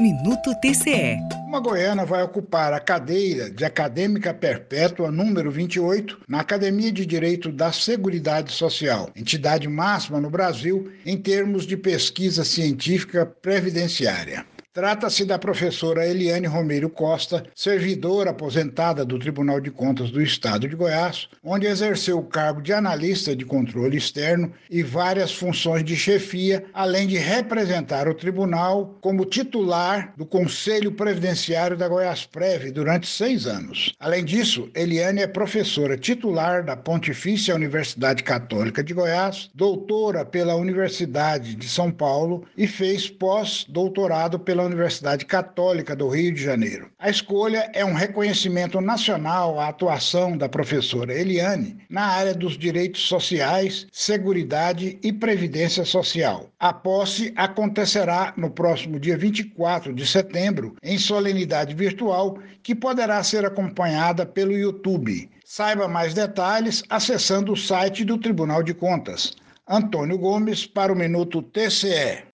Minuto TCE. Uma goiana vai ocupar a cadeira de acadêmica perpétua número 28 na Academia de Direito da Seguridade Social, entidade máxima no Brasil em termos de pesquisa científica previdenciária. Trata-se da professora Eliane Romero Costa, servidora aposentada do Tribunal de Contas do Estado de Goiás, onde exerceu o cargo de analista de controle externo e várias funções de chefia, além de representar o tribunal como titular do Conselho Previdenciário da Goiás Prev durante seis anos. Além disso, Eliane é professora titular da Pontifícia Universidade Católica de Goiás, doutora pela Universidade de São Paulo e fez pós-doutorado pela Universidade Católica do Rio de Janeiro. A escolha é um reconhecimento nacional à atuação da professora Eliane na área dos direitos sociais, seguridade e previdência social. A posse acontecerá no próximo dia 24 de setembro, em solenidade virtual, que poderá ser acompanhada pelo YouTube. Saiba mais detalhes acessando o site do Tribunal de Contas. Antônio Gomes para o Minuto TCE.